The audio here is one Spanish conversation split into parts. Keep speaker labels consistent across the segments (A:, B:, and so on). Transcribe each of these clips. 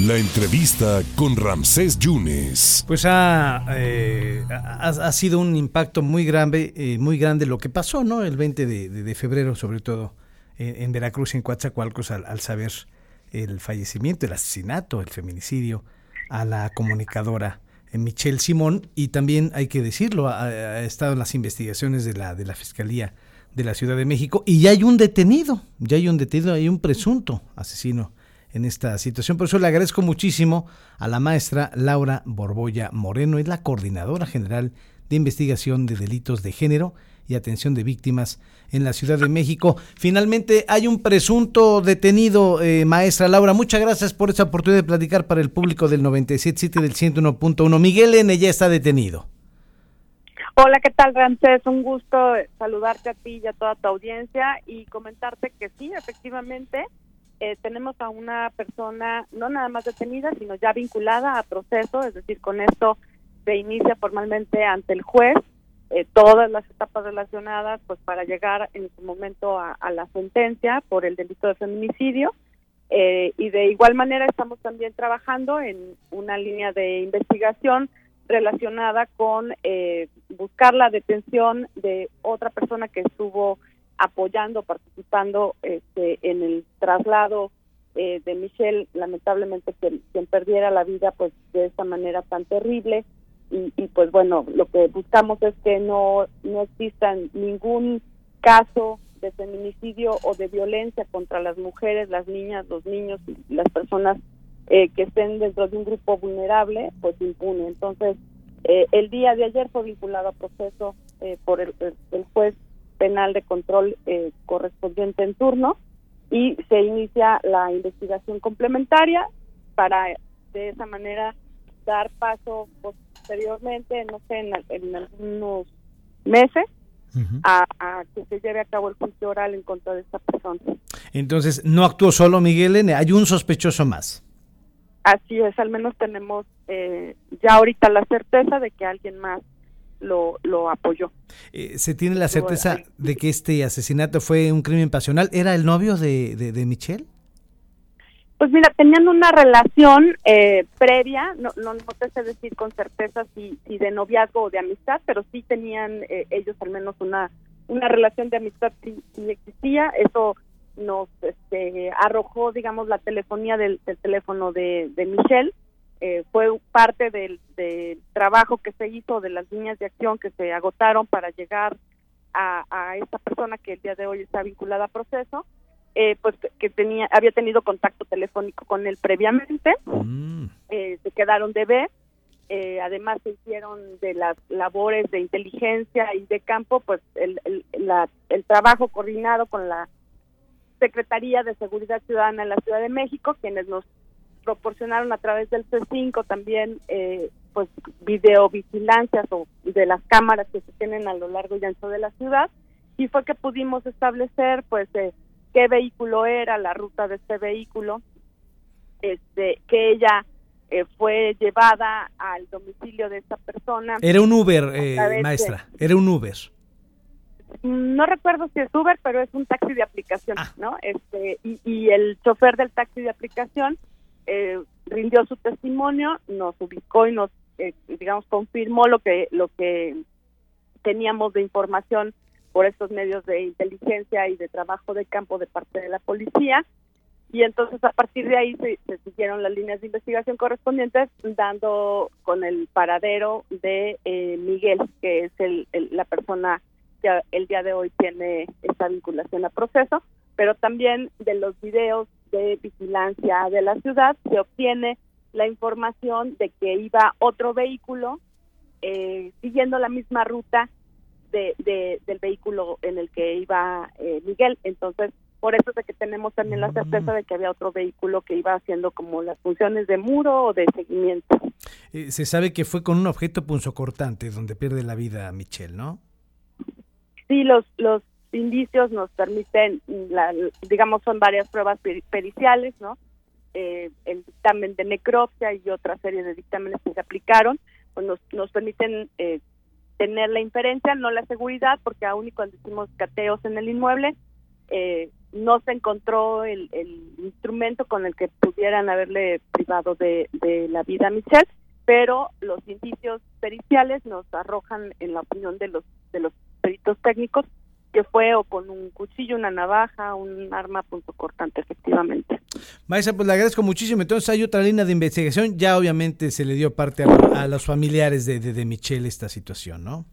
A: La entrevista con Ramsés Yunes.
B: Pues ha, eh, ha, sido un impacto muy grande, eh, muy grande lo que pasó, ¿no? El 20 de, febrero, sobre todo en, Veracruz y en Coatzacoalcos, al, saber el fallecimiento, el asesinato, el feminicidio a la comunicadora eh, Michelle Simón. Y también hay que decirlo, ha, ha estado en las investigaciones de la, de la Fiscalía de la Ciudad de México y ya hay un detenido, ya hay un detenido, hay un presunto asesino en esta situación. Por eso le agradezco muchísimo a la maestra Laura Borboya Moreno, es la coordinadora general de investigación de delitos de género y atención de víctimas en la Ciudad de México. Finalmente hay un presunto detenido, eh, maestra Laura. Muchas gracias por esta oportunidad de platicar para el público del 97.7 del 101.1. Miguel N. ya está detenido.
C: Hola, ¿qué tal, Ramsés? Un gusto saludarte a ti y a toda tu audiencia y comentarte que sí, efectivamente, eh, tenemos a una persona no nada más detenida, sino ya vinculada a proceso, es decir, con esto se inicia formalmente ante el juez eh, todas las etapas relacionadas pues para llegar en su momento a, la sentencia por el delito de feminicidio eh, y de igual manera estamos también trabajando en una línea de investigación relacionada con buscar la detención de otra persona que estuvo apoyando, participando este, en el traslado eh, de Michelle, lamentablemente quien, quien, perdiera la vida pues de esta manera tan terrible y, y, pues bueno, lo que buscamos es que no, no exista ningún caso de feminicidio o de violencia contra las mujeres, las niñas, los niños las personas eh, que estén dentro de un grupo vulnerable, pues impune. Entonces, eh, el día de ayer fue vinculado a proceso por el, el juez penal de control eh, correspondiente en turno y se inicia la investigación complementaria para de esa manera dar paso posteriormente, no sé, en, algunos meses a, que se lleve a cabo el juicio oral en contra de esta persona.
B: Entonces, no actuó solo Miguel N., hay un sospechoso más.
C: Así es, al menos tenemos eh, ya ahorita la certeza de que alguien más lo, lo apoyó.
B: Eh, ¿Se tiene la certeza de que este asesinato fue un crimen pasional? ¿Era el novio de, de, Michelle?
C: Pues mira, tenían una relación eh, previa, no, no, no, te sé decir con certeza si, si de noviazgo o de amistad, pero sí tenían eh, ellos al menos una, una relación de amistad sí, existía. Eso nos este, arrojó, digamos, la telefonía del, del teléfono de, de Michelle eh, fue parte del, trabajo que se hizo de las líneas de acción que se agotaron para llegar a, a esta persona que el día de hoy está vinculada a proceso, eh, pues que tenía había tenido contacto telefónico con él previamente, mm. eh, se quedaron de ver, además se hicieron de las labores de inteligencia y de campo, pues el, el, el trabajo coordinado con la Secretaría de Seguridad Ciudadana en la Ciudad de México, quienes nos proporcionaron a través del C5 también eh, pues videovigilancias o de las cámaras que se tienen a lo largo y ancho de la ciudad. Y fue que pudimos establecer pues eh, qué vehículo era la ruta de este vehículo este que ella eh, fue llevada al domicilio de esta persona.
B: Era un Uber eh, maestra era un Uber.
C: No recuerdo si es Uber pero es un taxi de aplicación ah. no este y, y el chofer del taxi de aplicación eh, rindió su testimonio, nos ubicó y nos, eh, digamos, confirmó lo que, lo que teníamos de información por estos medios de inteligencia y de trabajo de campo de parte de la policía. Y entonces a partir de ahí se, siguieron las líneas de investigación correspondientes, dando con el paradero de eh, Miguel, que es el, la persona que el día de hoy tiene esta vinculación a proceso, pero también de los videos de vigilancia de la ciudad se obtiene la información de que iba otro vehículo eh, siguiendo la misma ruta de, del vehículo en el que iba eh, Miguel. Entonces, por eso es de que tenemos también la certeza de que había otro vehículo que iba haciendo como las funciones de muro o de seguimiento.
B: Eh, se sabe que fue con un objeto punzocortante donde pierde la vida Michelle, ¿no?
C: Sí, los, los indicios nos permiten, la, digamos, son varias pruebas periciales, ¿no? Eh, el dictamen de necropsia y otra serie de dictámenes que se aplicaron, pues nos, nos permiten eh, tener la inferencia, no la seguridad, porque aún y cuando hicimos cateos en el inmueble, eh, no se encontró el, instrumento con el que pudieran haberle privado de, la vida a Michelle, pero los indicios periciales nos arrojan en la opinión de los de los peritos técnicos que fue o con un cuchillo, una navaja, un arma punto cortante, efectivamente.
B: Maestra, pues le agradezco muchísimo. Entonces hay otra línea de investigación. Ya obviamente se le dio parte a, los familiares de, de, de Michelle esta situación, ¿no?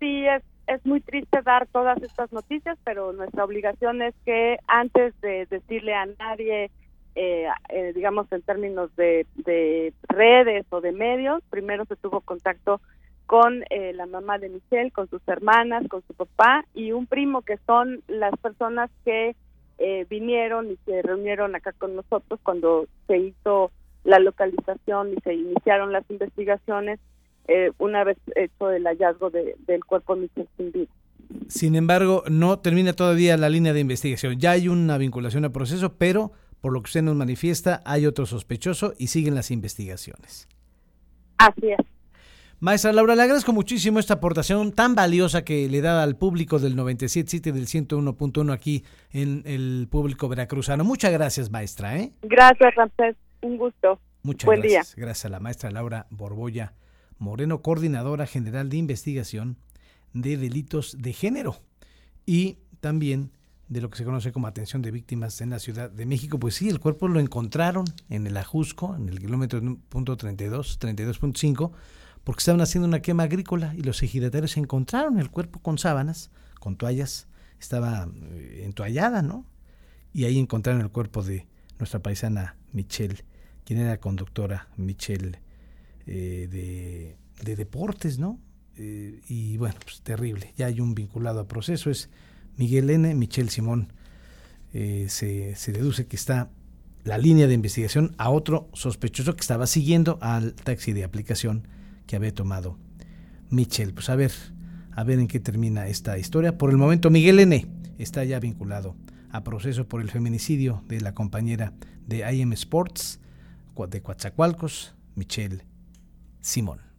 C: Sí, es es muy triste dar todas estas noticias, pero nuestra obligación es que antes de decirle a nadie, eh, eh, digamos en términos de, redes o de medios, primero se tuvo contacto con eh, la mamá de Michelle, con sus hermanas, con su papá y un primo que son las personas que vinieron y se reunieron acá con nosotros cuando se hizo la localización y se iniciaron las investigaciones eh, una vez hecho el hallazgo del cuerpo Michel sin vida.
B: Sin embargo, no termina todavía la línea de investigación. Ya hay una vinculación al proceso, pero por lo que usted nos manifiesta, hay otro sospechoso y siguen las investigaciones.
C: Así es.
B: Maestra Laura, le agradezco muchísimo esta aportación tan valiosa que le da al público del 97.7 y del 101.1 aquí en el público veracruzano. Muchas gracias, maestra. ¿eh?
C: Gracias, Ramsés. Un gusto.
B: Muchas gracias. Gracias a la maestra Laura Borbolla Moreno, coordinadora general de investigación de delitos de género y también de lo que se conoce como atención de víctimas en la Ciudad de México. Pues sí, el cuerpo lo encontraron en el Ajusco, en el kilómetro punto 32, 32.5, porque estaban haciendo una quema agrícola y los ejidatarios encontraron el cuerpo con sábanas, con toallas, estaba eh, entoallada, ¿no? Y ahí encontraron el cuerpo de nuestra paisana Michelle, quien era conductora Michelle eh, de, deportes, ¿no? Eh, y bueno, pues terrible. Ya hay un vinculado a proceso, es Miguel N. Michel Simón. Se, se, deduce que está la línea de investigación a otro sospechoso que estaba siguiendo al taxi de aplicación que había tomado Michel. Pues a ver, a ver en qué termina esta historia. Por el momento, Miguel N. está ya vinculado a proceso por el feminicidio de la compañera de IM Sports de Coatzacoalcos, Michelle Simón.